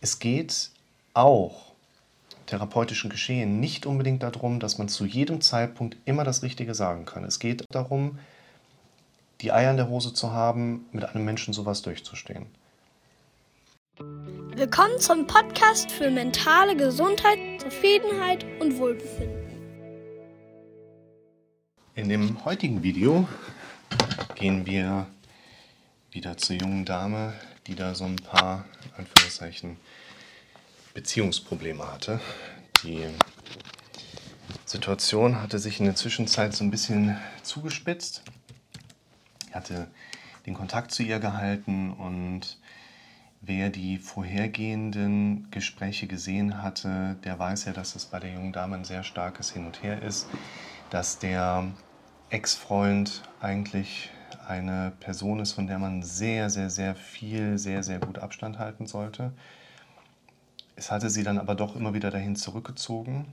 es geht auch therapeutischen Geschehen nicht unbedingt darum, dass man zu jedem Zeitpunkt immer das Richtige sagen kann. Es geht darum, die Eier in der Hose zu haben, mit einem Menschen sowas durchzustehen. Willkommen zum Podcast für mentale Gesundheit, Zufriedenheit und Wohlbefinden. In dem heutigen Video gehen wir wieder zur jungen Dame, die da so ein paar, Anführungszeichen, Beziehungsprobleme hatte. Die Situation hatte sich in der Zwischenzeit so ein bisschen zugespitzt. Ich hatte den Kontakt zu ihr gehalten und wer die vorhergehenden Gespräche gesehen hatte, der weiß ja, dass es bei der jungen Dame ein sehr starkes Hin und Her ist, dass der Ex-Freund eigentlich eine Person ist, von der man sehr, sehr, sehr viel, sehr, sehr gut Abstand halten sollte. Es hatte sie dann aber doch immer wieder dahin zurückgezogen.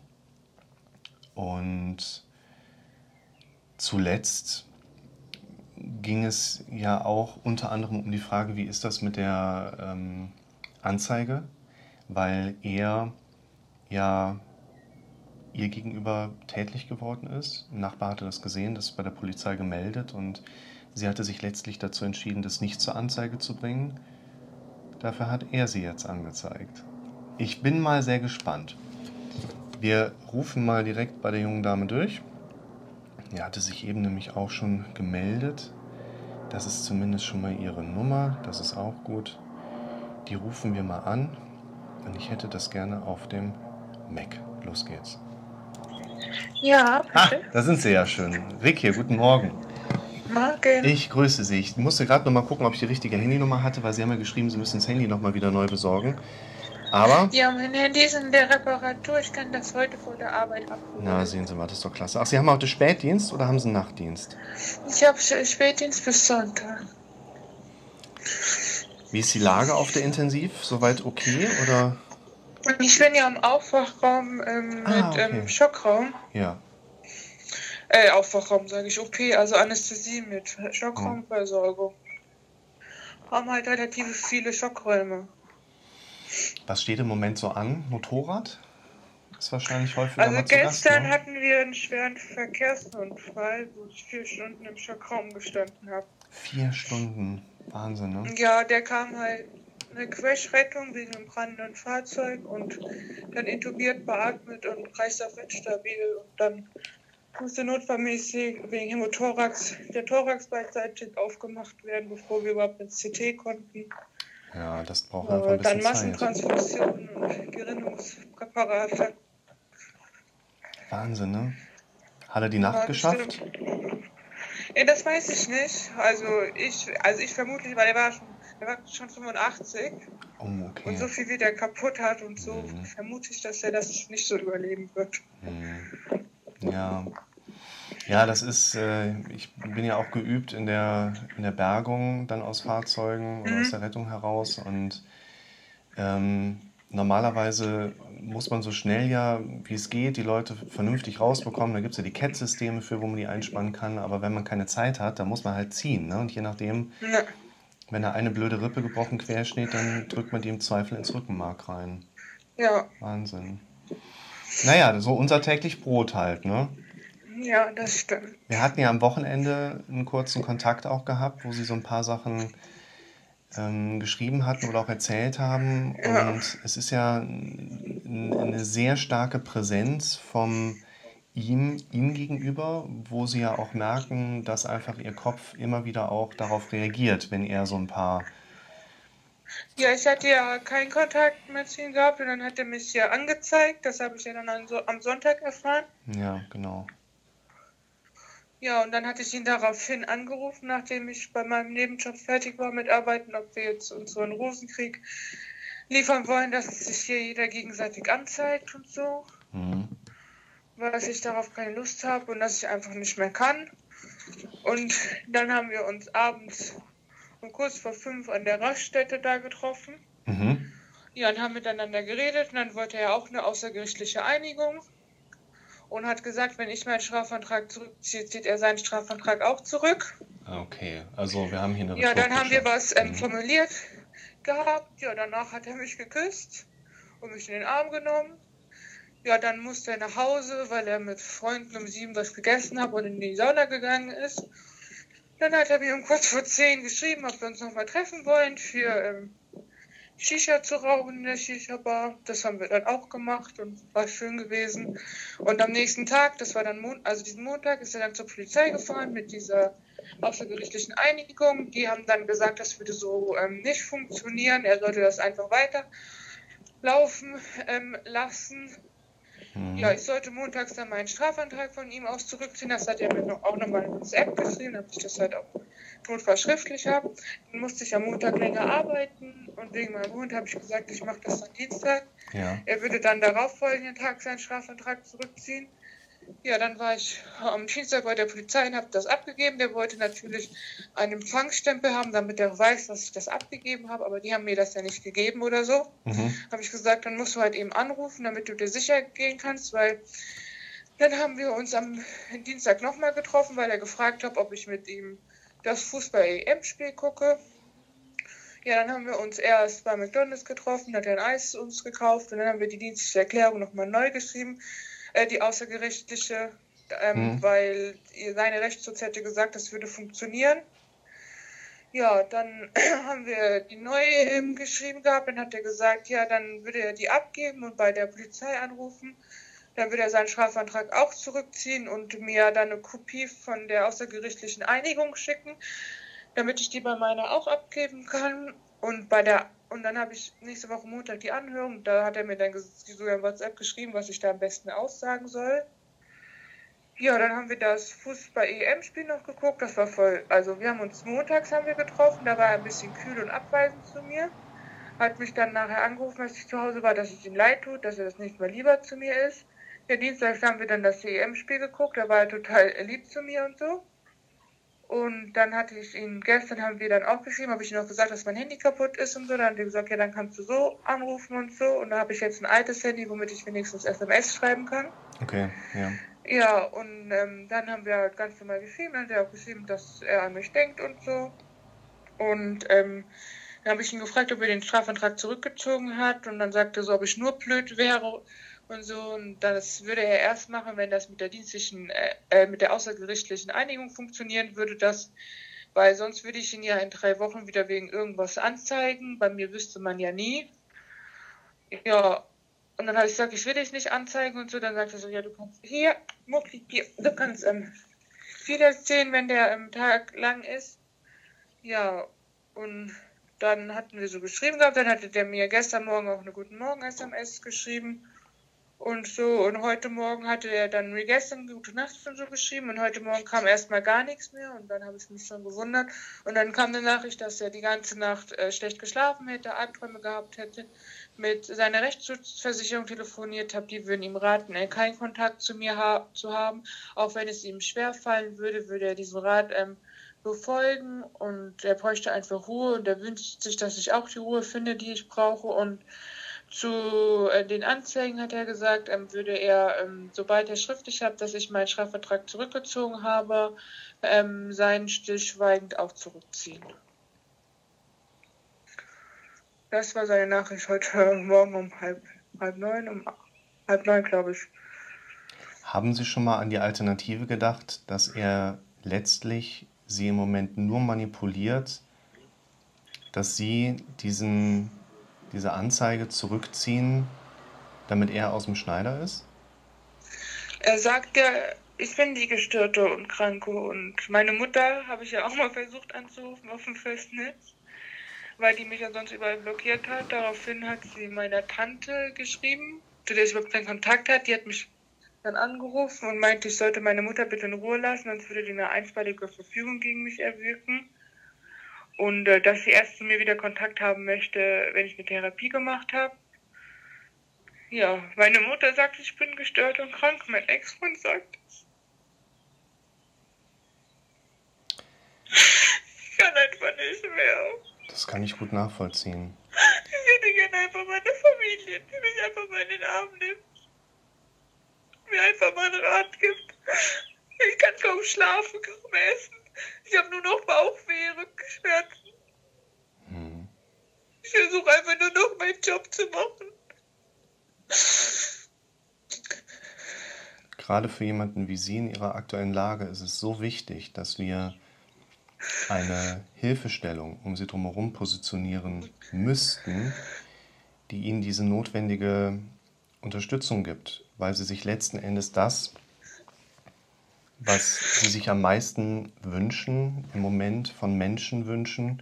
Und zuletzt ging es ja auch unter anderem um die Frage, wie ist das mit der ähm, Anzeige, weil er ja ihr gegenüber tätlich geworden ist. Ein Nachbar hatte das gesehen, das bei der Polizei gemeldet und sie hatte sich letztlich dazu entschieden, das nicht zur Anzeige zu bringen. Dafür hat er sie jetzt angezeigt. Ich bin mal sehr gespannt. Wir rufen mal direkt bei der jungen Dame durch. Die hatte sich eben nämlich auch schon gemeldet. Das ist zumindest schon mal ihre Nummer. Das ist auch gut. Die rufen wir mal an. Und ich hätte das gerne auf dem Mac. Los geht's. Ja, Ah, da sind Sie ja schön. Rick hier, guten Morgen. Morgen. Ich grüße Sie. Ich musste gerade noch mal gucken, ob ich die richtige Handynummer hatte, weil Sie haben ja geschrieben, Sie müssen das Handy noch mal wieder neu besorgen. Aber, Ja, mein Handy ist in der Reparatur. Ich kann das heute vor der Arbeit abholen. na sehen Sie mal, das ist doch klasse. Ach, Sie haben heute Spätdienst oder haben Sie einen Nachtdienst? Ich habe Spätdienst bis Sonntag. Wie ist die Lage auf der Intensiv? Soweit okay oder? Ich bin ja im Aufwachraum ähm, Ah, mit okay. ähm, Schockraum. Ja. Äh, Aufwachraum sage ich, OP, also Anästhesie mit Schockraumversorgung. Haben halt relativ viele Schockräume. Was steht im Moment so an? Motorrad? Ist wahrscheinlich häufiger Also zu Gast, gestern ne? hatten wir einen schweren Verkehrsunfall, wo ich vier Stunden im Schockraum gestanden habe. Vier Stunden. Wahnsinn, ne? Ja, der kam halt eine Crashrettung wegen einem brannenden Fahrzeug und dann intubiert, beatmet und Kreislauf instabil und dann musste notfallmäßig wegen Hämothorax der Thorax beidseitig aufgemacht werden, bevor wir überhaupt ins CT konnten. Ja, das braucht einfach Äh, ein dann bisschen Zeit. Massentransfusionen und Gerinnungspräparate. Wahnsinn, ne? Hat er die Nacht Ja, geschafft? Ja, das weiß ich nicht. Also ich, also ich vermutlich, weil er war schon, er war schon 85 Oh, okay. und so viel wie der kaputt hat und so Mhm. vermute ich, dass er das nicht so überleben wird. Hm. Ja. Ja, das ist, äh, ich bin ja auch geübt in der, in der Bergung dann aus Fahrzeugen oder Mhm. aus der Rettung heraus und ähm, normalerweise muss man so schnell ja, wie es geht, die Leute vernünftig rausbekommen. Da gibt es ja die CAT-Systeme für, wo man die einspannen kann, aber wenn man keine Zeit hat, dann muss man halt ziehen. Ne? Und je nachdem, Ja, wenn da eine blöde Rippe gebrochen quersteht, dann drückt man die im Zweifel ins Rückenmark rein. ja, Wahnsinn. Naja, so unser täglich Brot halt, ne? ja, das stimmt. Wir hatten ja am Wochenende einen kurzen Kontakt auch gehabt, wo Sie so ein paar Sachen ähm, geschrieben hatten oder auch erzählt haben. Ja. Und es ist ja eine sehr starke Präsenz vom ihm, ihm gegenüber, wo Sie ja auch merken, dass einfach Ihr Kopf immer wieder auch darauf reagiert, wenn er so ein paar Ja, ich hatte ja keinen Kontakt mit ihm gehabt und dann hat er mich ja angezeigt. Das habe ich ja dann am Sonntag erfahren. Ja, genau. Ja, und dann hatte ich ihn daraufhin angerufen, nachdem ich bei meinem Nebenjob fertig war mit Arbeiten, ob wir jetzt unseren Rosenkrieg liefern wollen, dass sich hier jeder gegenseitig anzeigt und so. Mhm. Weil ich darauf keine Lust habe und dass ich einfach nicht mehr kann. Und dann haben wir uns abends um kurz vor fünf an der Raststätte da getroffen. Mhm. Ja, und haben miteinander geredet und dann wollte er auch eine außergerichtliche Einigung und hat gesagt, wenn ich meinen Strafantrag zurückziehe, zieht er seinen Strafantrag auch zurück. Okay, also wir haben hier eine Ja, dann haben wir was ähm, Mhm. formuliert, gehabt. Ja, danach hat er mich geküsst und mich in den Arm genommen. Ja, dann musste er nach Hause, weil er mit Freunden um sieben was gegessen hat und in die Sauna gegangen ist. Dann hat er mir um kurz vor zehn geschrieben, ob wir uns nochmal treffen wollen für ähm, Shisha zu rauchen in der Shisha-Bar. Das haben wir dann auch gemacht und war schön gewesen. Und am nächsten Tag, das war dann Mon also diesen Montag, ist er dann zur Polizei gefahren mit dieser außergerichtlichen Einigung. Die haben dann gesagt, das würde so ähm, nicht funktionieren. Er sollte das einfach weiterlaufen ähm, lassen. Mhm. Ja, ich sollte montags dann meinen Strafantrag von ihm aus zurückziehen. Das hat er mir noch, auch nochmal in WhatsApp geschrieben, damit ich das halt auch notfalls schriftlich habe. Dann musste ich am Montag länger arbeiten und wegen meinem Hund habe ich gesagt, ich mache das am Dienstag. Ja. Er würde dann darauf folgenden Tag seinen Strafantrag zurückziehen. Ja, dann war ich am Dienstag bei der Polizei und habe das abgegeben. Der wollte natürlich einen Empfangsstempel haben, damit er weiß, dass ich das abgegeben habe, aber die haben mir das ja nicht gegeben oder so. Mhm. Habe ich gesagt, dann musst du halt eben anrufen, damit du dir sicher gehen kannst, weil dann haben wir uns am Dienstag nochmal getroffen, weil er gefragt hat, ob ich mit ihm das Fußball-EM-Spiel gucke. Ja, dann haben wir uns erst bei McDonalds getroffen, hat er ein Eis uns gekauft und dann haben wir die dienstliche Erklärung nochmal neu geschrieben äh, die außergerichtliche, ähm, mhm. weil seine Rechtsschutz hätte gesagt, das würde funktionieren. Ja, dann haben wir die neu ähm, geschrieben gehabt, dann hat er gesagt, ja, dann würde er die abgeben und bei der Polizei anrufen. Dann würde er seinen Strafantrag auch zurückziehen und mir dann eine Kopie von der außergerichtlichen Einigung schicken, damit ich die bei meiner auch abgeben kann. Und bei der und dann habe ich nächste Woche Montag die Anhörung. Da hat er mir dann sogar in WhatsApp geschrieben, was ich da am besten aussagen soll. Ja, dann haben wir das Fußball-EM-Spiel noch geguckt. Das war voll. Also wir haben uns montags haben wir getroffen. Da war er ein bisschen kühl und abweisend zu mir. Hat mich dann nachher angerufen, als ich zu Hause war, dass es ihm leid tut, dass er das nicht mehr lieber zu mir ist. Ja, Dienstags haben wir dann das EM-Spiel geguckt. Da war er total lieb zu mir und so. Und dann hatte ich ihn, gestern haben wir dann auch geschrieben, habe ich ihm auch gesagt, dass mein Handy kaputt ist und so. Dann hat er gesagt, ja, dann kannst du so anrufen und so. Und da habe ich jetzt ein altes Handy, womit ich wenigstens SMS schreiben kann. Okay, ja. Ja, und ähm, dann haben wir halt ganz normal geschrieben. Dann hat er auch geschrieben, dass er an mich denkt und so. Und ähm, dann habe ich ihn gefragt, ob er den Strafantrag zurückgezogen hat. Und dann sagte er so, ob ich nur blöd wäre und so. Und das würde er erst machen, wenn das mit der dienstlichen, äh, äh, mit der außergerichtlichen Einigung funktionieren würde, das, weil sonst würde ich ihn ja in drei Wochen wieder wegen irgendwas anzeigen. Bei mir wüsste man ja nie. Ja, und dann habe ich gesagt, ich will dich nicht anzeigen und so. Dann sagt er so, ja, du kannst hier, Mucki, hier, du kannst ähm, wieder sehen, wenn der ähm, Tag lang ist. Ja, und dann hatten wir so geschrieben gehabt. Dann hatte der mir gestern Morgen auch eine Guten Morgen SMS geschrieben. Und so, und heute Morgen hatte er dann wie gestern gute Nacht schon so geschrieben und heute Morgen kam erstmal gar nichts mehr und dann habe ich mich schon gewundert. Und dann kam eine Nachricht, dass er die ganze Nacht äh, schlecht geschlafen hätte, Albträume gehabt hätte, mit seiner Rechtsschutzversicherung telefoniert habe, die würden ihm raten, äh, keinen Kontakt zu mir ha zu haben. Auch wenn es ihm schwer fallen würde, würde er diesen Rat ähm, befolgen und er bräuchte einfach Ruhe und er wünscht sich, dass ich auch die Ruhe finde, die ich brauche und zu äh, den Anzeigen hat er gesagt, ähm, würde er, ähm, sobald er schriftlich hat, dass ich meinen Strafvertrag zurückgezogen habe, ähm, seinen stillschweigend auch zurückziehen. Das war seine Nachricht heute Morgen um halb, halb neun, um halb neun, glaube ich. Haben Sie schon mal an die Alternative gedacht, dass er letztlich Sie im Moment nur manipuliert, dass Sie diesen diese Anzeige zurückziehen, damit er aus dem Schneider ist? Er sagt ja, ich bin die Gestörte und Kranke und meine Mutter habe ich ja auch mal versucht anzurufen auf dem Festnetz, weil die mich ja sonst überall blockiert hat. Daraufhin hat sie meiner Tante geschrieben, zu der ich überhaupt keinen Kontakt hat. Die hat mich dann angerufen und meinte, ich sollte meine Mutter bitte in Ruhe lassen, sonst würde die eine einstweilige Verfügung gegen mich erwirken und äh, dass sie erst zu mir wieder Kontakt haben möchte, wenn ich eine Therapie gemacht habe. Ja, meine Mutter sagt, ich bin gestört und krank. Mein Ex-Freund sagt es. Ich kann einfach nicht mehr. Das kann ich gut nachvollziehen. Ich hätte gerne einfach meine Familie, die mich einfach mal in den Arm nimmt. Mir einfach mal einen Rat gibt. Ich kann kaum schlafen, kaum essen. Ich habe nur noch Bauchweh, Rückenschmerzen. Hm. Ich versuche einfach nur noch meinen Job zu machen. Gerade für jemanden wie Sie in Ihrer aktuellen Lage ist es so wichtig, dass wir eine Hilfestellung um Sie drumherum positionieren müssten, die Ihnen diese notwendige Unterstützung gibt, weil Sie sich letzten Endes das, was Sie sich am meisten wünschen, im Moment von Menschen wünschen,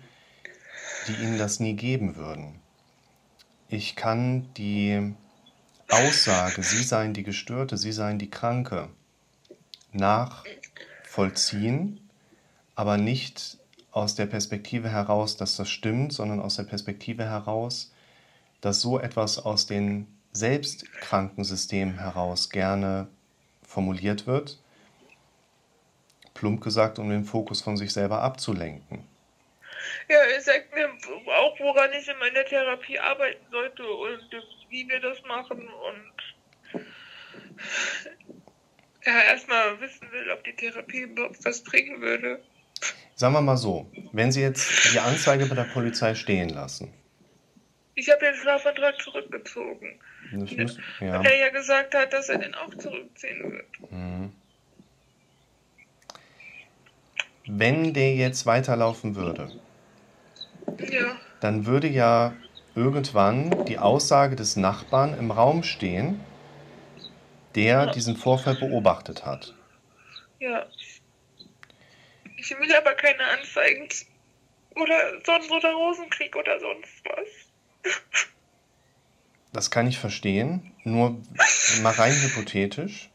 die Ihnen das nie geben würden. Ich kann die Aussage, Sie seien die Gestörte, Sie seien die Kranke, nachvollziehen, aber nicht aus der Perspektive heraus, dass das stimmt, sondern aus der Perspektive heraus, dass so etwas aus den Selbstkrankensystemen heraus gerne formuliert wird, plump gesagt, um den Fokus von sich selber abzulenken. Ja, er sagt mir auch, woran ich in meiner Therapie arbeiten sollte und wie wir das machen und er erstmal wissen will, ob die Therapie überhaupt was bringen würde. Sagen wir mal so, wenn Sie jetzt die Anzeige bei der Polizei stehen lassen. Ich habe den Strafantrag zurückgezogen. Das muss, ja. Weil er ja gesagt hat, dass er den auch zurückziehen wird. Mhm. Wenn der jetzt weiterlaufen würde, Ja. dann würde ja irgendwann die Aussage des Nachbarn im Raum stehen, der diesen Vorfall beobachtet hat. Ja. Ich will aber keine Anzeigen oder sonst oder Rosenkrieg oder sonst was. Das kann ich verstehen, nur mal rein hypothetisch,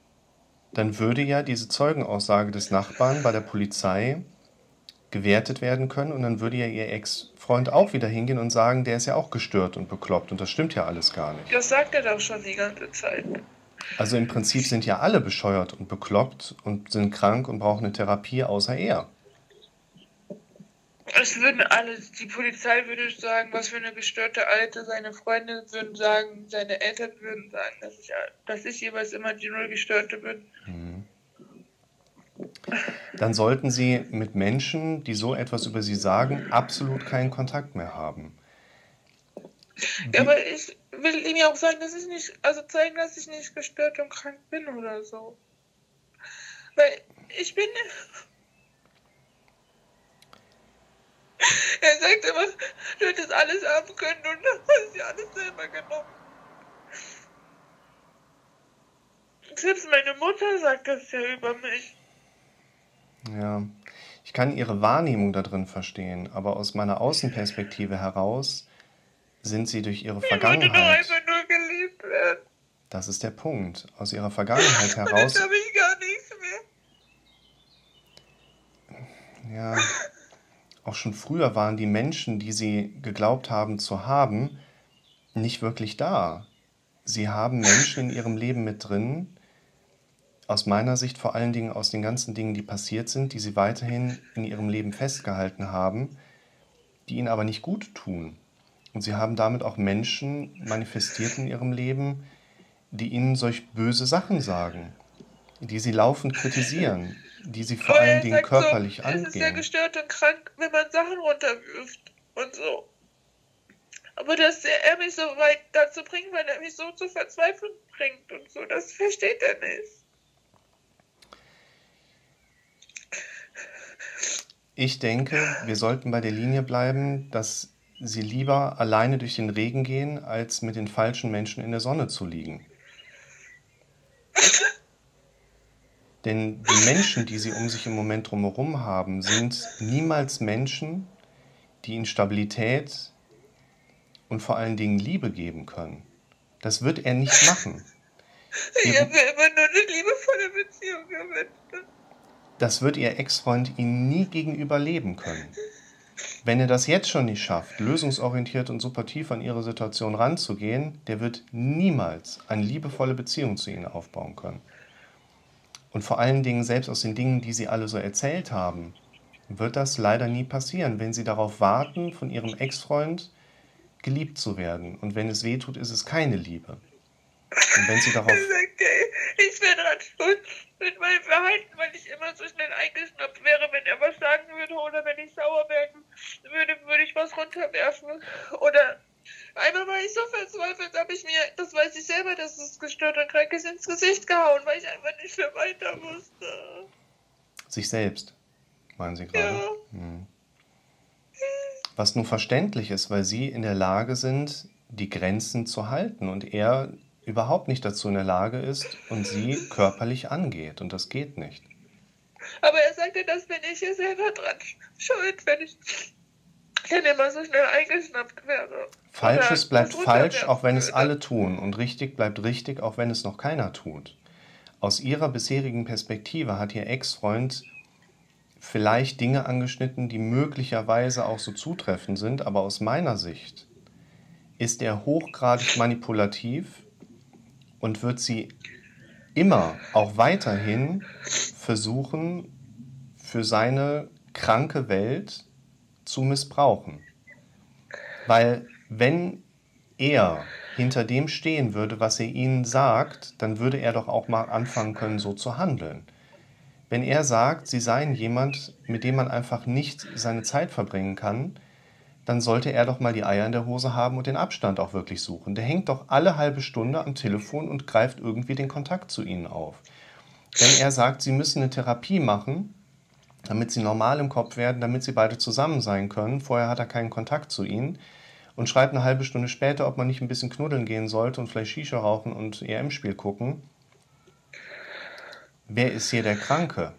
dann würde ja diese Zeugenaussage des Nachbarn bei der Polizei gewertet werden können und dann würde ja ihr Ex-Freund auch wieder hingehen und sagen, der ist ja auch gestört und bekloppt und das stimmt ja alles gar nicht. Das sagt er doch schon die ganze Zeit. Also im Prinzip sind ja alle bescheuert und bekloppt und sind krank und brauchen eine Therapie, außer er. Es würden alle, die Polizei würde sagen, was für eine gestörte Alte, seine Freunde würden sagen, seine Eltern würden sagen, dass ich, dass ich jeweils immer die Nullgestörte bin. Dann sollten Sie mit Menschen, die so etwas über Sie sagen, absolut keinen Kontakt mehr haben. Ja, aber ich will ihm ja auch sagen, dass ich nicht, also zeigen, dass ich nicht gestört und krank bin oder so. Weil ich bin. Er sagt immer, du hättest alles haben können und dann hast du alles selber genommen. Selbst meine Mutter sagt das ja über mich. Ja, ich kann Ihre Wahrnehmung da drin verstehen, aber aus meiner Außenperspektive heraus sind Sie durch Ihre Ich wollte doch Vergangenheit. einfach nur geliebt werden. Das ist der Punkt. Aus Ihrer Vergangenheit Und heraus. jetzt habe ich gar nichts mehr. Ja, auch schon früher waren die Menschen, die Sie geglaubt haben zu haben, nicht wirklich da. Sie haben Menschen in Ihrem Leben mit drin, aus meiner Sicht vor allen Dingen aus den ganzen Dingen, die passiert sind, die Sie weiterhin in Ihrem Leben festgehalten haben, die Ihnen aber nicht gut tun. Und Sie haben damit auch Menschen manifestiert in Ihrem Leben, die Ihnen solch böse Sachen sagen, die Sie laufend kritisieren, die Sie vor allen Dingen körperlich so, Es ist ja angehen. gestört und krank, wenn man Sachen runterwirft und so. Aber dass er mich so weit dazu bringt, weil er mich so zur Verzweiflung bringt und so, das versteht er nicht. Ich denke, wir sollten bei der Linie bleiben, dass Sie lieber alleine durch den Regen gehen, als mit den falschen Menschen in der Sonne zu liegen. Denn die Menschen, die Sie um sich im Moment drumherum haben, sind niemals Menschen, die Ihnen Stabilität und vor allen Dingen Liebe geben können. Das wird er nicht machen. Ich habe mir immer nur eine liebevolle Beziehung gewünscht. Das wird Ihr Ex-Freund Ihnen nie gegenüber leben können. Wenn er das jetzt schon nicht schafft, lösungsorientiert und supportiv an Ihre Situation ranzugehen, der wird niemals eine liebevolle Beziehung zu Ihnen aufbauen können. Und vor allen Dingen, selbst aus den Dingen, die Sie alle so erzählt haben, wird das leider nie passieren, wenn Sie darauf warten, von Ihrem Ex-Freund geliebt zu werden. Und wenn es weh tut, ist es keine Liebe. Und wenn Sie darauf. Ey, ich wäre dran schuld mit meinem Verhalten, weil ich immer so schnell eingeschnappt wäre, wenn er was sagen würde oder wenn ich sauer werden würde, würde ich was runterwerfen. Oder einmal war ich so verzweifelt, habe ich mir, das weiß ich selber, dass es gestört und krank ist, ins Gesicht gehauen, weil ich einfach nicht mehr weiter wusste. Sich selbst, meinen Sie gerade? Ja. Hm. Was nun verständlich ist, weil Sie in der Lage sind, die Grenzen zu halten und er überhaupt nicht dazu in der Lage ist und Sie körperlich angeht. Und das geht nicht. Aber er sagte, das bin ich hier selber dran schuld, wenn ich wenn immer so schnell eingeschnappt wäre. Falsches Oder bleibt falsch, auch wenn es alle tun. Und richtig bleibt richtig, auch wenn es noch keiner tut. Aus Ihrer bisherigen Perspektive hat Ihr Ex-Freund vielleicht Dinge angeschnitten, die möglicherweise auch so zutreffend sind, aber aus meiner Sicht ist er hochgradig manipulativ und wird sie immer auch weiterhin versuchen, für seine kranke Welt zu missbrauchen. Weil wenn er hinter dem stehen würde, was er ihnen sagt, dann würde er doch auch mal anfangen können, so zu handeln. Wenn er sagt, sie seien jemand, mit dem man einfach nicht seine Zeit verbringen kann, dann sollte er doch mal die Eier in der Hose haben und den Abstand auch wirklich suchen. Der hängt doch alle halbe Stunde am Telefon und greift irgendwie den Kontakt zu ihnen auf. Wenn er sagt, sie müssen eine Therapie machen, damit sie normal im Kopf werden, damit sie beide zusammen sein können, vorher hat er keinen Kontakt zu ihnen und schreibt eine halbe Stunde später, ob man nicht ein bisschen knuddeln gehen sollte und vielleicht Shisha rauchen und EM-Spiel gucken. Wer ist hier der Kranke?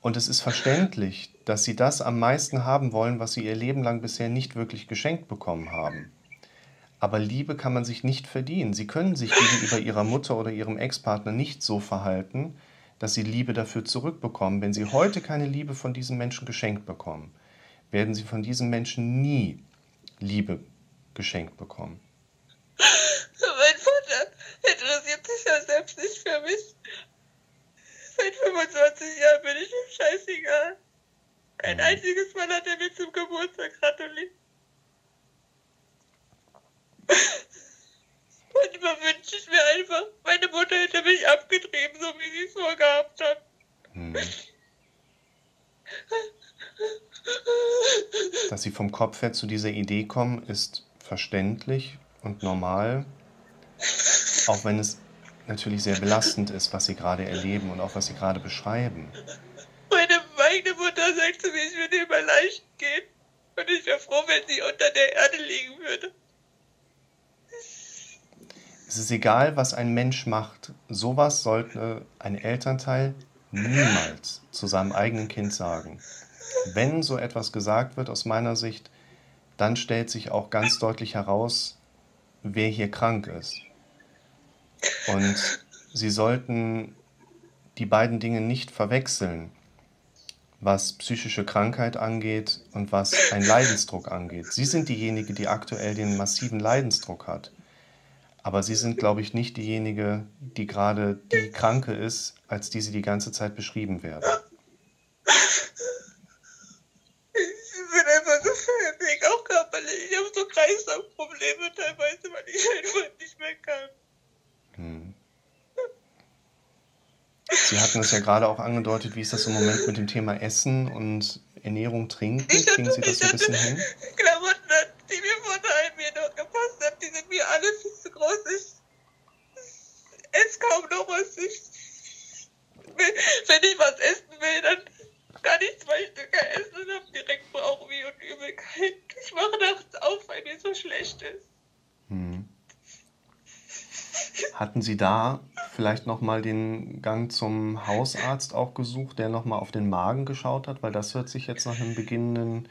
Und es ist verständlich, dass sie das am meisten haben wollen, was sie ihr Leben lang bisher nicht wirklich geschenkt bekommen haben. Aber Liebe kann man sich nicht verdienen. Sie können sich gegenüber ihrer Mutter oder ihrem Ex-Partner nicht so verhalten, dass sie Liebe dafür zurückbekommen. Wenn sie heute keine Liebe von diesem Menschen geschenkt bekommen, werden sie von diesem Menschen nie Liebe geschenkt bekommen. Mein Vater interessiert sich ja selbst nicht für mich. Seit 25 Jahren bin ich ihm scheißegal. Ein einziges Mal hat er mir zum Geburtstag gratuliert. Manchmal wünsche ich mir einfach, meine Mutter hätte mich abgetrieben, so wie sie es vorgehabt hat. Hm. Dass sie vom Kopf her zu dieser Idee kommen, ist verständlich und normal, auch wenn es natürlich sehr belastend ist, was sie gerade erleben und auch was sie gerade beschreiben. Meine eigene Mutter sagt zu mir, ich würde immer leicht gehen. Und ich wäre froh, wenn sie unter der Erde liegen würde. Es ist egal, was ein Mensch macht. Sowas sollte ein Elternteil niemals zu seinem eigenen Kind sagen. Wenn so etwas gesagt wird, aus meiner Sicht, dann stellt sich auch ganz deutlich heraus, wer hier krank ist. Und Sie sollten die beiden Dinge nicht verwechseln, was psychische Krankheit angeht und was ein Leidensdruck angeht. Sie sind diejenige, die aktuell den massiven Leidensdruck hat. Aber Sie sind, glaube ich, nicht diejenige, die gerade die Kranke ist, als die Sie die ganze Zeit beschrieben werden. Ich bin einfach so fertig, auch körperlich. Ich habe so Kreislaufprobleme teilweise, weil ich einfach nicht mehr kann. Hm. Sie hatten es ja gerade auch angedeutet, wie ist das im Moment mit dem Thema Essen und Ernährung, Trinken? Ich Kriegen Sie hatte, das ich so ein bisschen hatte hin? Klamotten, die mir vor einem Jahr noch gepasst haben, die sind mir alle viel zu groß. Ich kaum noch was. Ich, wenn wenn ich was essen will, dann kann ich zwei Stücke essen und habe direkt Bauchweh und Übelkeit. Ich mache nachts auf, weil mir so schlecht ist. Hm. Hatten Sie da vielleicht nochmal den Gang zum Hausarzt auch gesucht, der nochmal auf den Magen geschaut hat? Weil das hört sich jetzt nach einem beginnenden,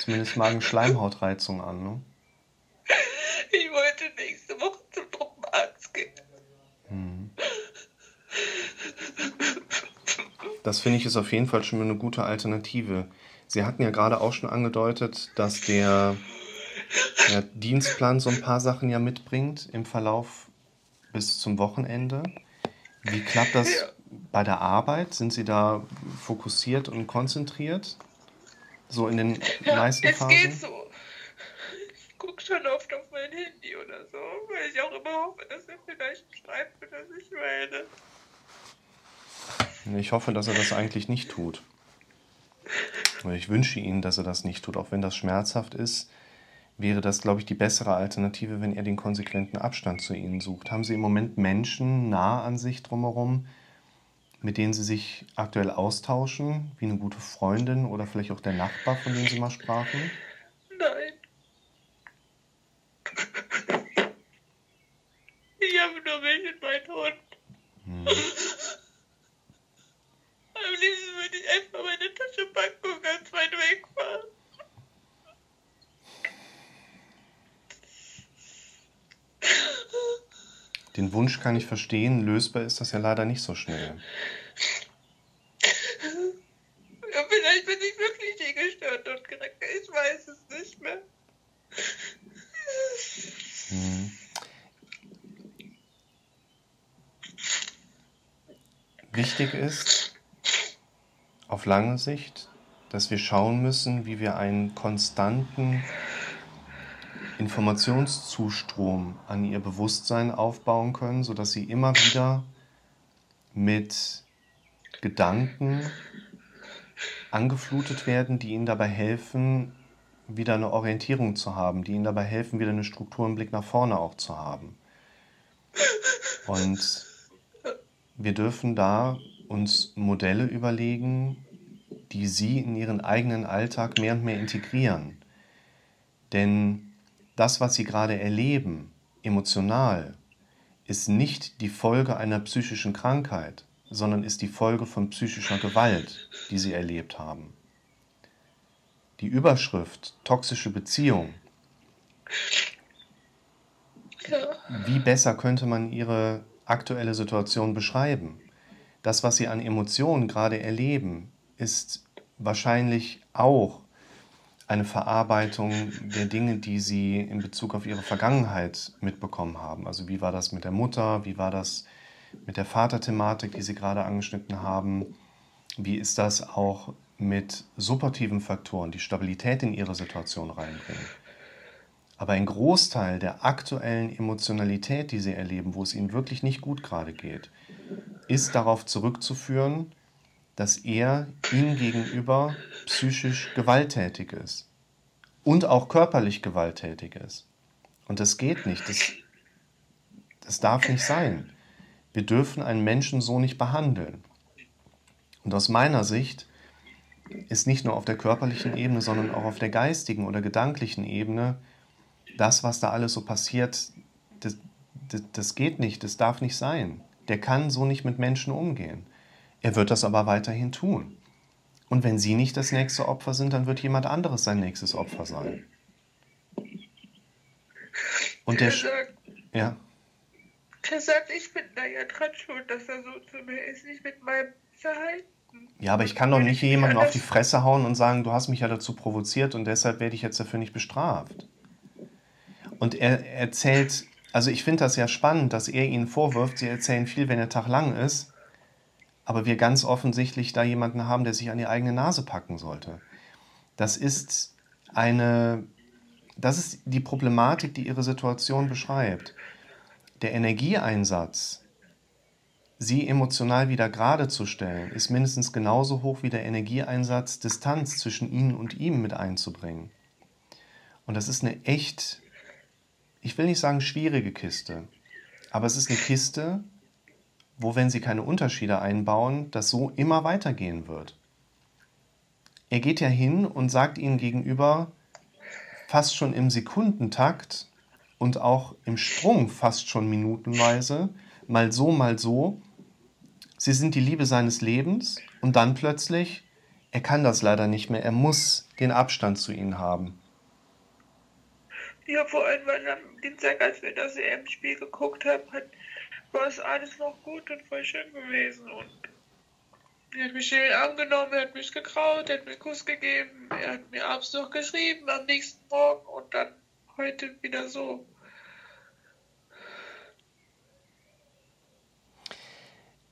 zumindest Magenschleimhautreizung an. Ne? Ich wollte nächste Woche zum Truppenarzt gehen. Hm. Das finde ich ist auf jeden Fall schon eine gute Alternative. Sie hatten ja gerade auch schon angedeutet, dass der, der Dienstplan so ein paar Sachen ja mitbringt im Verlauf bis zum Wochenende. Wie klappt das Ja. bei der Arbeit? Sind Sie da fokussiert und konzentriert? So in den Ja, meisten es geht Phasen? so. Ich gucke schon oft auf mein Handy oder so, weil ich auch immer hoffe, dass er vielleicht schreibt, wenn er sich meldet. Ich hoffe, dass er das eigentlich nicht tut. Ich wünsche Ihnen, dass er das nicht tut, auch wenn das schmerzhaft ist. Wäre das, glaube ich, die bessere Alternative, wenn er den konsequenten Abstand zu Ihnen sucht. Haben Sie im Moment Menschen nah an sich drumherum, mit denen Sie sich aktuell austauschen, wie eine gute Freundin oder vielleicht auch der Nachbar, von dem Sie mal sprachen? Nein. Ich habe nur mich und meinen Hund. Hm. Am liebsten würde ich einfach meine Tasche packen und ganz weit wegfahren. Den Wunsch kann ich verstehen, lösbar ist das ja leider nicht so schnell. Ja, vielleicht bin ich wirklich gestört und krank. Ich weiß es nicht mehr. Hm. Wichtig ist, auf lange Sicht, dass wir schauen müssen, wie wir einen konstanten Informationszustrom an ihr Bewusstsein aufbauen können, sodass sie immer wieder mit Gedanken angeflutet werden, die ihnen dabei helfen, wieder eine Orientierung zu haben, die ihnen dabei helfen, wieder eine Struktur, einen Blick nach vorne auch zu haben. Und wir dürfen da uns Modelle überlegen, die sie in ihren eigenen Alltag mehr und mehr integrieren. Denn das, was sie gerade erleben, emotional, ist nicht die Folge einer psychischen Krankheit, sondern ist die Folge von psychischer Gewalt, die sie erlebt haben. Die Überschrift toxische Beziehung. Wie besser könnte man ihre aktuelle Situation beschreiben? Das, was sie an Emotionen gerade erleben, ist wahrscheinlich auch eine Verarbeitung der Dinge, die sie in Bezug auf ihre Vergangenheit mitbekommen haben. Also wie war das mit der Mutter, wie war das mit der Vaterthematik, die Sie gerade angeschnitten haben, wie ist das auch mit supportiven Faktoren, die Stabilität in ihre Situation reinbringen. Aber ein Großteil der aktuellen Emotionalität, die sie erleben, wo es ihnen wirklich nicht gut gerade geht, ist darauf zurückzuführen, dass er ihnen gegenüber psychisch gewalttätig ist und auch körperlich gewalttätig ist. Und das geht nicht, das, das darf nicht sein. Wir dürfen einen Menschen so nicht behandeln. Und aus meiner Sicht ist nicht nur auf der körperlichen Ebene, sondern auch auf der geistigen oder gedanklichen Ebene das, was da alles so passiert, das, das, das geht nicht, das darf nicht sein. Der kann so nicht mit Menschen umgehen. Er wird das aber weiterhin tun. Und wenn Sie nicht das nächste Opfer sind, dann wird jemand anderes sein nächstes Opfer sein. Und der, der sagt, ja. Der sagt, ich bin da ja dran schuld, dass er so zu mir ist, nicht mit meinem Verhalten. Ja, aber ich kann doch nicht jemandem auf die Fresse hauen und sagen, du hast mich ja dazu provoziert und deshalb werde ich jetzt dafür nicht bestraft. Und er erzählt, also ich finde das ja spannend, dass er ihnen vorwirft, sie erzählen viel, wenn der Tag lang ist aber wir ganz offensichtlich da jemanden haben, der sich an die eigene Nase packen sollte. Das ist eine, das ist die Problematik, die ihre Situation beschreibt. Der Energieeinsatz, sie emotional wieder gerade zu stellen, ist mindestens genauso hoch wie der Energieeinsatz, Distanz zwischen ihnen und ihm mit einzubringen. Und das ist eine echt, ich will nicht sagen schwierige Kiste, aber es ist eine Kiste, wo, wenn sie keine Unterschiede einbauen, das so immer weitergehen wird. Er geht ja hin und sagt ihnen gegenüber, fast schon im Sekundentakt und auch im Sprung fast schon minutenweise, mal so, mal so, sie sind die Liebe seines Lebens und dann plötzlich, er kann das leider nicht mehr, er muss den Abstand zu ihnen haben. Ja, vor allem, weil am Dienstag, als wir das EM-Spiel geguckt haben, hat war es alles noch gut und voll schön gewesen. Und er hat mich schön angenommen, er hat mich gekraut, er hat mir einen Kuss gegeben, er hat mir abends noch geschrieben am nächsten Morgen und dann heute wieder so.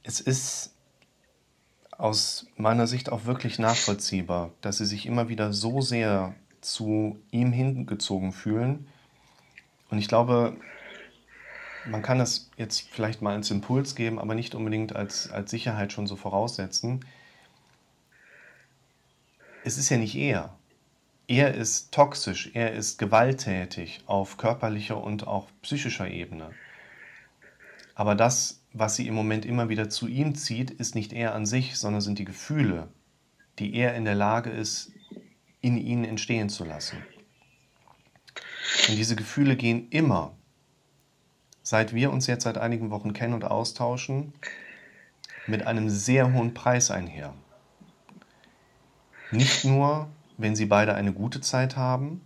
Es ist aus meiner Sicht auch wirklich nachvollziehbar, dass sie sich immer wieder so sehr zu ihm hingezogen fühlen Und ich glaube, man kann das jetzt vielleicht mal als Impuls geben, aber nicht unbedingt als, als Sicherheit schon so voraussetzen. Es ist ja nicht er. Er ist toxisch, er ist gewalttätig auf körperlicher und auch psychischer Ebene. Aber das, was sie im Moment immer wieder zu ihm zieht, ist nicht er an sich, sondern sind die Gefühle, die er in der Lage ist, in ihnen entstehen zu lassen. Und diese Gefühle gehen immer, seit wir uns jetzt seit einigen Wochen kennen und austauschen, mit einem sehr hohen Preis einher. Nicht nur, wenn sie beide eine gute Zeit haben,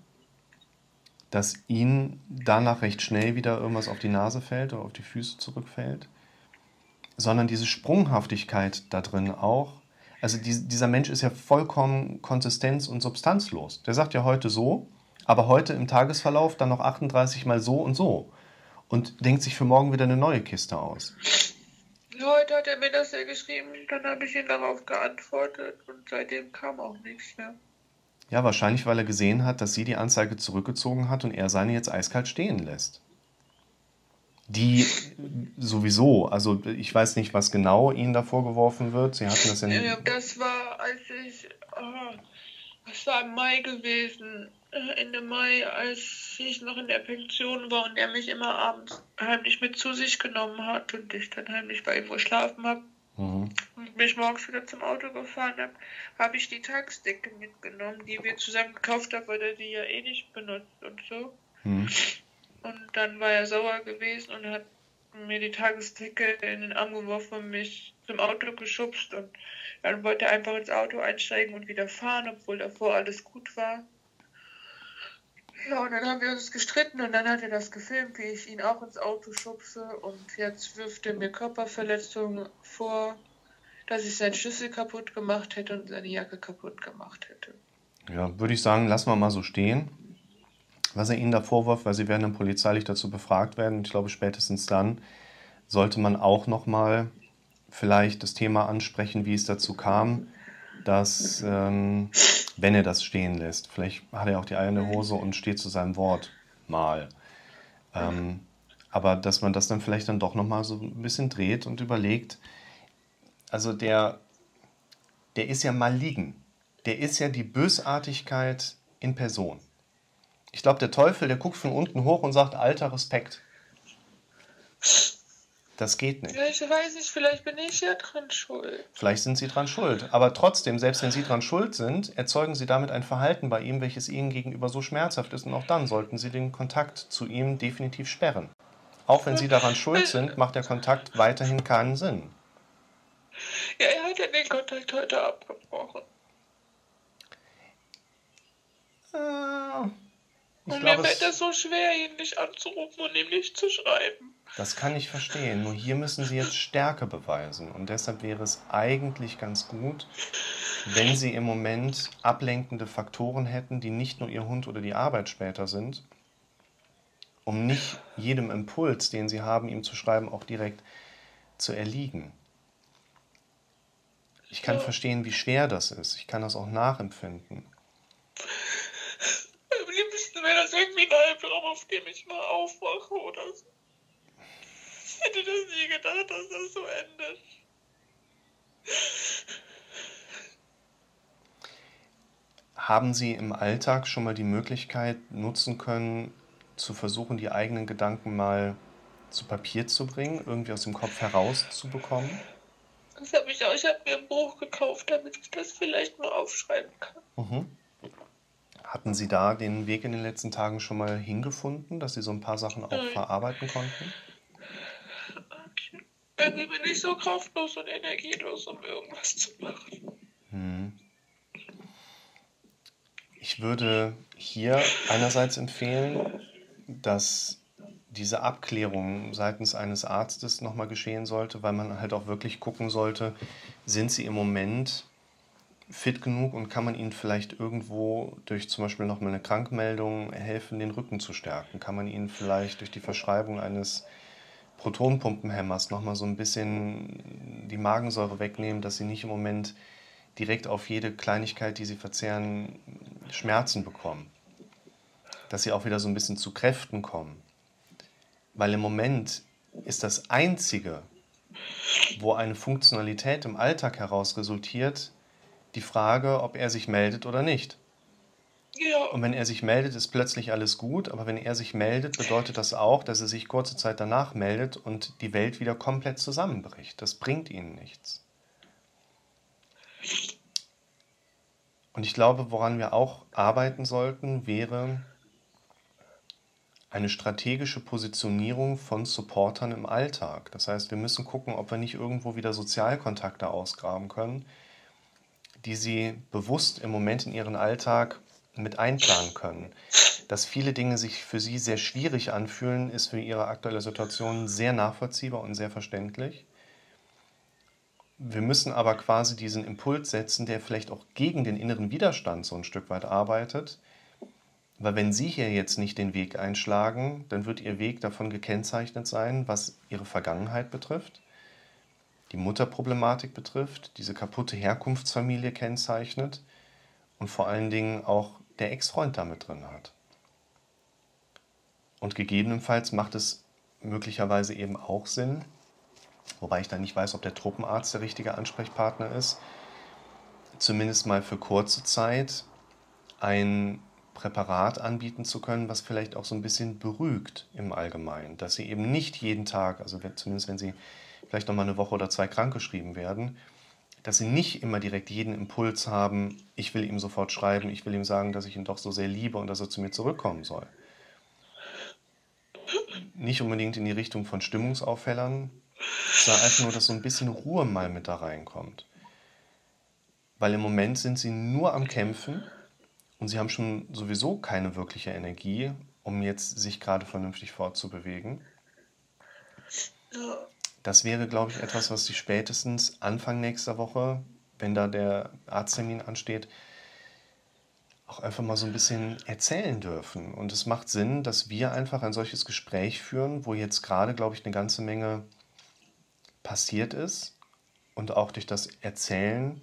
dass ihnen danach recht schnell wieder irgendwas auf die Nase fällt oder auf die Füße zurückfällt, sondern diese Sprunghaftigkeit da drin auch. Also die, dieser Mensch ist ja vollkommen konsistenz- und substanzlos. Der sagt ja heute so, aber heute im Tagesverlauf dann noch 38 mal so und so und denkt sich für morgen wieder eine neue Kiste aus. Heute hat er mir das ja geschrieben, dann habe ich ihm darauf geantwortet und seitdem kam auch nichts mehr. Ja, wahrscheinlich, weil er gesehen hat, dass sie die Anzeige zurückgezogen hat und er seine jetzt eiskalt stehen lässt. Die sowieso, also ich weiß nicht, was genau ihnen da vorgeworfen wird. Sie hatten das ja nicht. Ja, das war, als ich, oh, das war im Mai gewesen, Ende Mai, als ich noch in der Pension war und er mich immer abends heimlich mit zu sich genommen hat und ich dann heimlich bei ihm geschlafen habe. Mhm. Und mich morgens wieder zum Auto gefahren habe, habe ich die Tagsdecke mitgenommen, die wir zusammen gekauft haben, weil er die ja eh nicht benutzt und so. Mhm. Und dann war er sauer gewesen und hat mir die Tagesdecke in den Arm geworfen und mich zum Auto geschubst und dann wollte er einfach ins Auto einsteigen und wieder fahren, obwohl davor alles gut war. Ja, und dann haben wir uns gestritten und dann hat er das gefilmt, wie ich ihn auch ins Auto schubse und jetzt wirft er mir Körperverletzungen vor, dass ich seinen Schlüssel kaputt gemacht hätte und seine Jacke kaputt gemacht hätte. Ja, würde ich sagen, lassen wir mal so stehen. Was er Ihnen da vorwirft, weil Sie werden dann polizeilich dazu befragt werden. Ich glaube, spätestens dann sollte man auch nochmal vielleicht das Thema ansprechen, wie es dazu kam, dass ähm, wenn er das stehen lässt. Vielleicht hat er auch die Eier in der Hose und steht zu seinem Wort mal. Ähm, aber dass man das dann vielleicht dann doch nochmal so ein bisschen dreht und überlegt, also der, der ist ja malign. Der ist ja die Bösartigkeit in Person. Ich glaube, der Teufel, der guckt von unten hoch und sagt, alter Respekt. Das geht nicht. Ja, ich weiß nicht, vielleicht bin ich ja dran schuld. Vielleicht sind Sie dran schuld. Aber trotzdem, selbst wenn Sie dran schuld sind, erzeugen Sie damit ein Verhalten bei ihm, welches Ihnen gegenüber so schmerzhaft ist. Und auch dann sollten Sie den Kontakt zu ihm definitiv sperren. Auch wenn Sie daran schuld sind, macht der Kontakt weiterhin keinen Sinn. Ja, er hat ja den Kontakt heute abgebrochen. Äh, ich und glaube, mir fällt es so schwer, ihn nicht anzurufen und ihm nicht zu schreiben. Das kann ich verstehen. Nur hier müssen Sie jetzt Stärke beweisen. Und deshalb wäre es eigentlich ganz gut, wenn Sie im Moment ablenkende Faktoren hätten, die nicht nur Ihr Hund oder die Arbeit später sind, um nicht jedem Impuls, den Sie haben, ihm zu schreiben, auch direkt zu erliegen. Ich kann verstehen, wie schwer das ist. Ich kann das auch nachempfinden wäre das irgendwie ein Albtraum, auf dem ich mal aufwache oder so. Ich hätte das nie gedacht, dass das so endet. Haben Sie im Alltag schon mal die Möglichkeit nutzen können, zu versuchen, die eigenen Gedanken mal zu Papier zu bringen, irgendwie aus dem Kopf herauszubekommen? Das habe ich auch. Ich habe mir ein Buch gekauft, damit ich das vielleicht mal aufschreiben kann. Mhm. Hatten Sie da den Weg in den letzten Tagen schon mal hingefunden, dass Sie so ein paar Sachen auch Nein. verarbeiten konnten? Irgendwie bin ich so kraftlos und energielos, um irgendwas zu machen. Hm. Ich würde hier einerseits empfehlen, dass diese Abklärung seitens eines Arztes nochmal geschehen sollte, weil man halt auch wirklich gucken sollte, sind sie im Moment fit genug und kann man ihnen vielleicht irgendwo durch zum Beispiel nochmal eine Krankmeldung helfen, den Rücken zu stärken? Kann man ihnen vielleicht durch die Verschreibung eines Protonpumpenhämmers nochmal so ein bisschen die Magensäure wegnehmen, dass sie nicht im Moment direkt auf jede Kleinigkeit, die sie verzehren, Schmerzen bekommen? Dass sie auch wieder so ein bisschen zu Kräften kommen. Weil im Moment ist das Einzige, wo eine Funktionalität im Alltag heraus resultiert, die Frage, ob er sich meldet oder nicht. Ja. Und wenn er sich meldet, ist plötzlich alles gut, aber wenn er sich meldet, bedeutet das auch, dass er sich kurze Zeit danach meldet und die Welt wieder komplett zusammenbricht. Das bringt ihnen nichts. Und ich glaube, woran wir auch arbeiten sollten, wäre eine strategische Positionierung von Supportern im Alltag. Das heißt, wir müssen gucken, ob wir nicht irgendwo wieder Sozialkontakte ausgraben können, die sie bewusst im Moment in ihren Alltag mit einplanen können. Dass viele Dinge sich für sie sehr schwierig anfühlen, ist für ihre aktuelle Situation sehr nachvollziehbar und sehr verständlich. Wir müssen aber quasi diesen Impuls setzen, der vielleicht auch gegen den inneren Widerstand so ein Stück weit arbeitet. Weil wenn Sie hier jetzt nicht den Weg einschlagen, dann wird Ihr Weg davon gekennzeichnet sein, was Ihre Vergangenheit betrifft, die Mutterproblematik betrifft, diese kaputte Herkunftsfamilie kennzeichnet und vor allen Dingen auch der Ex-Freund damit drin hat. Und gegebenenfalls macht es möglicherweise eben auch Sinn, wobei ich da nicht weiß, ob der Truppenarzt der richtige Ansprechpartner ist, zumindest mal für kurze Zeit ein Präparat anbieten zu können, was vielleicht auch so ein bisschen beruhigt im Allgemeinen, dass sie eben nicht jeden Tag, also zumindest wenn sie vielleicht noch mal eine Woche oder zwei krankgeschrieben werden, dass sie nicht immer direkt jeden Impuls haben, ich will ihm sofort schreiben, ich will ihm sagen, dass ich ihn doch so sehr liebe und dass er zu mir zurückkommen soll. Nicht unbedingt in die Richtung von Stimmungsaufhellern, sondern einfach nur, dass so ein bisschen Ruhe mal mit da reinkommt. Weil im Moment sind sie nur am Kämpfen und sie haben schon sowieso keine wirkliche Energie, um jetzt sich gerade vernünftig fortzubewegen. Ja. Das wäre, glaube ich, etwas, was Sie spätestens Anfang nächster Woche, wenn da der Arzttermin ansteht, auch einfach mal so ein bisschen erzählen dürfen. Und es macht Sinn, dass wir einfach ein solches Gespräch führen, wo jetzt gerade, glaube ich, eine ganze Menge passiert ist und auch durch das Erzählen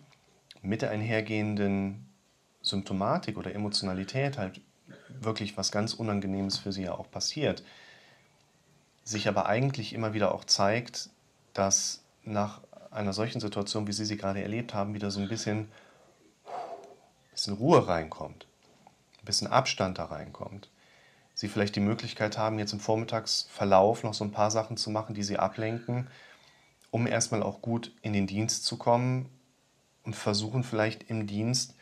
mit der einhergehenden Symptomatik oder Emotionalität halt wirklich was ganz Unangenehmes für sie ja auch passiert, sich aber eigentlich immer wieder auch zeigt, dass nach einer solchen Situation, wie Sie sie gerade erlebt haben, wieder so ein bisschen, bisschen Ruhe reinkommt, ein bisschen Abstand da reinkommt. Sie vielleicht die Möglichkeit haben, jetzt im Vormittagsverlauf noch so ein paar Sachen zu machen, die Sie ablenken, um erstmal auch gut in den Dienst zu kommen und versuchen vielleicht im Dienst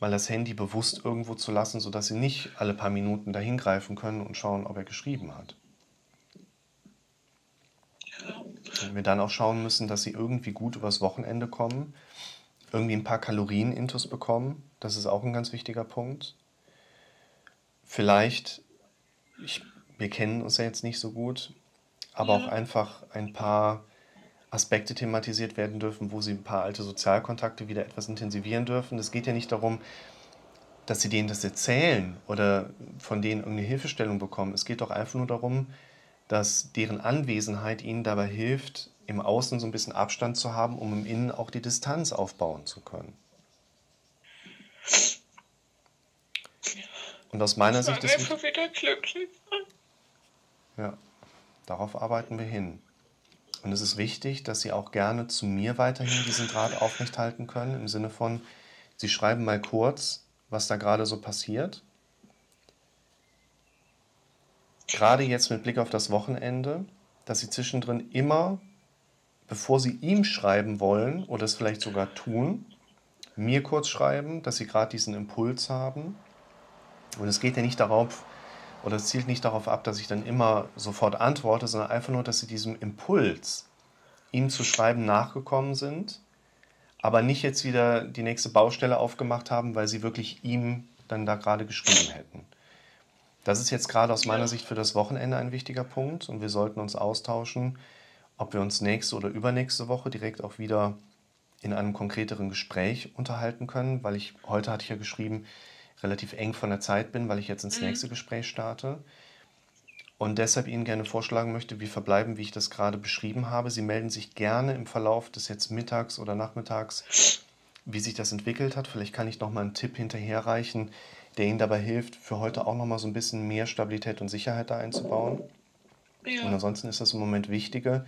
mal das Handy bewusst irgendwo zu lassen, sodass Sie nicht alle paar Minuten dahin greifen können und schauen, ob er geschrieben hat. Und wir dann auch schauen müssen, dass sie irgendwie gut übers Wochenende kommen, irgendwie ein paar Kalorien-Intus bekommen. Das ist auch ein ganz wichtiger Punkt. Vielleicht, ich, wir kennen uns ja jetzt nicht so gut, aber Ja. auch einfach ein paar Aspekte thematisiert werden dürfen, wo sie ein paar alte Sozialkontakte wieder etwas intensivieren dürfen. Es geht ja nicht darum, dass sie denen das erzählen oder von denen irgendeine Hilfestellung bekommen. Es geht doch einfach nur darum, dass deren Anwesenheit ihnen dabei hilft, im Außen so ein bisschen Abstand zu haben, um im Innen auch die Distanz aufbauen zu können. Und aus meiner Ich Sicht ist einfach wieder glücklich ja, darauf arbeiten wir hin. Und es ist wichtig, dass Sie auch gerne zu mir weiterhin diesen Draht aufrechthalten können, im Sinne von, Sie schreiben mal kurz, was da gerade so passiert. Gerade jetzt mit Blick auf das Wochenende, dass Sie zwischendrin immer, bevor Sie ihm schreiben wollen oder es vielleicht sogar tun, mir kurz schreiben, dass Sie gerade diesen Impuls haben. Und es geht ja nicht darauf, oder es zielt nicht darauf ab, dass ich dann immer sofort antworte, sondern einfach nur, dass sie diesem Impuls, ihm zu schreiben, nachgekommen sind, aber nicht jetzt wieder die nächste Baustelle aufgemacht haben, weil sie wirklich ihm dann da gerade geschrieben hätten. Das ist jetzt gerade aus meiner Sicht für das Wochenende ein wichtiger Punkt und wir sollten uns austauschen, ob wir uns nächste oder übernächste Woche direkt auch wieder in einem konkreteren Gespräch unterhalten können, weil ich heute hatte ich ja geschrieben, relativ eng von der Zeit bin, weil ich jetzt ins nächste Gespräch starte. Und deshalb Ihnen gerne vorschlagen möchte, wir verbleiben, wie ich das gerade beschrieben habe. Sie melden sich gerne im Verlauf des jetzt Mittags oder Nachmittags, wie sich das entwickelt hat. Vielleicht kann ich noch mal einen Tipp hinterherreichen, der Ihnen dabei hilft, für heute auch noch mal so ein bisschen mehr Stabilität und Sicherheit da einzubauen. Ja. Und ansonsten ist das im Moment Wichtige,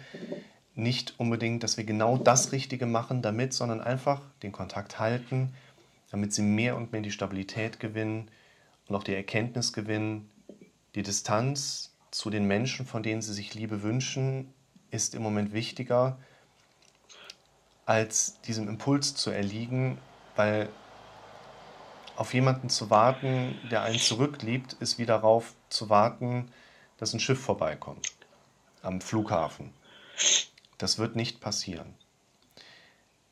nicht unbedingt, dass wir genau das Richtige machen damit, sondern einfach den Kontakt halten, damit sie mehr und mehr die Stabilität gewinnen und auch die Erkenntnis gewinnen, die Distanz zu den Menschen, von denen sie sich Liebe wünschen, ist im Moment wichtiger, als diesem Impuls zu erliegen, weil auf jemanden zu warten, der einen zurückliebt, ist wie darauf zu warten, dass ein Schiff vorbeikommt am Flughafen. Das wird nicht passieren.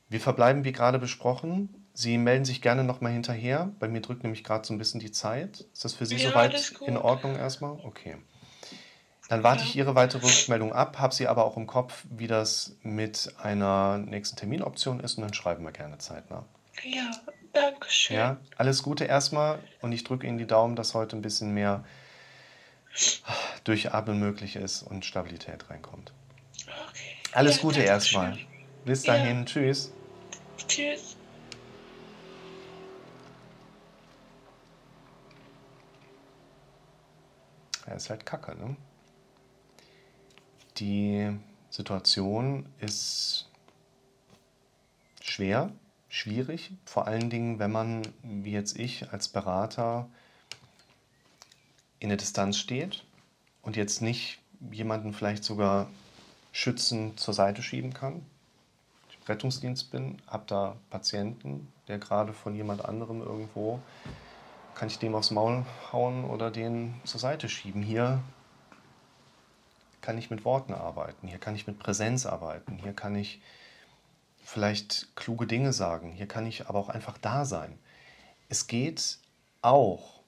Wir verbleiben wie gerade besprochen. Sie melden sich gerne nochmal hinterher. Bei mir drückt nämlich gerade so ein bisschen die Zeit. Ist das für Sie Ja, soweit in Ordnung erstmal? Okay. Dann warte ich Ihre weitere Rückmeldung ab, habe Sie aber auch im Kopf, wie das mit einer nächsten Terminoption ist und dann schreiben wir gerne zeitnah. Ja, danke schön. Ja, alles Gute erstmal und ich drücke Ihnen die Daumen, dass heute ein bisschen mehr Durchatmen möglich ist und Stabilität reinkommt. Okay. Alles Ja, Gute erstmal. schön. Bis Ja. dahin, tschüss. Tschüss. Ja, ist halt kacke, ne? Die Situation ist schwer, schwierig, vor allen Dingen, wenn man, wie jetzt ich, als Berater in der Distanz steht und jetzt nicht jemanden vielleicht sogar schützend zur Seite schieben kann. Ich im Rettungsdienst bin, habe da Patienten, der gerade von jemand anderem irgendwo, kann ich dem aufs Maul hauen oder den zur Seite schieben. Hier kann ich mit Worten arbeiten, hier kann ich mit Präsenz arbeiten, hier kann ich vielleicht kluge Dinge sagen, hier kann ich aber auch einfach da sein. Es geht auch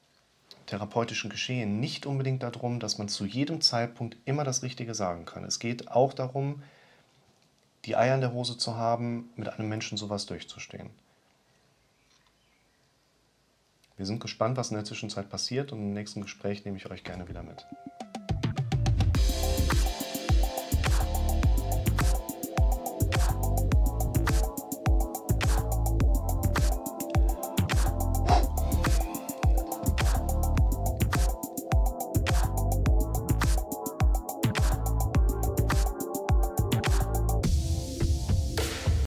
therapeutischen Geschehen nicht unbedingt darum, dass man zu jedem Zeitpunkt immer das Richtige sagen kann. Es geht auch darum, die Eier in der Hose zu haben, mit einem Menschen sowas durchzustehen. Wir sind gespannt, was in der Zwischenzeit passiert und im nächsten Gespräch nehme ich euch gerne wieder mit.